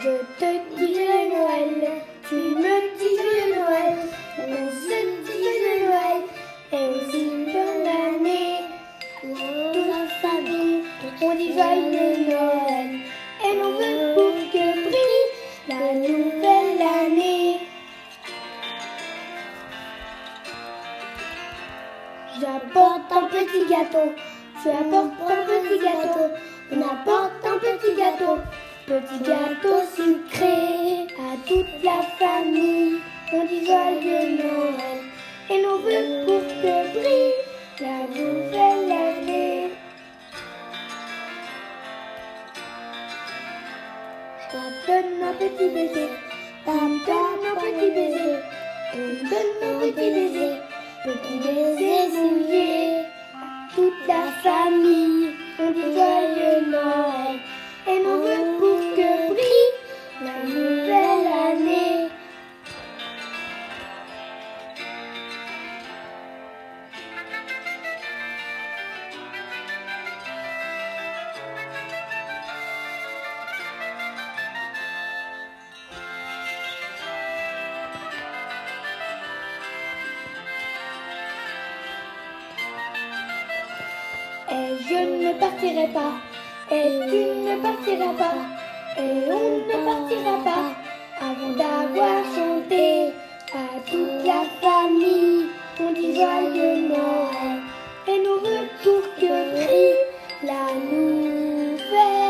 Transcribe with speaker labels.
Speaker 1: Je te dis le Noël, tu me dis le Noël, on se dit le Noël, et aussi bonne année. Toute la famille, on dit joyeux Noël, et l'on veut pour que brille la nouvelle année. J'apporte un petit gâteau, tu apportes un petit petit gâteau sucré à toute la famille. On dit joyeux Noël et l'on veut pour que brille la nouvelle année. On donne un petit baiser, on donne un petit baiser, on donne un petit baiser, petit baiser souillé à toute la famille. On dit joyeux Noël je ne partirai pas, et tu ne partiras pas, et on ne partira pas avant d'avoir chanté à toute la famille. On dit joyeux Noël, et nous veut pour que la nouvelle.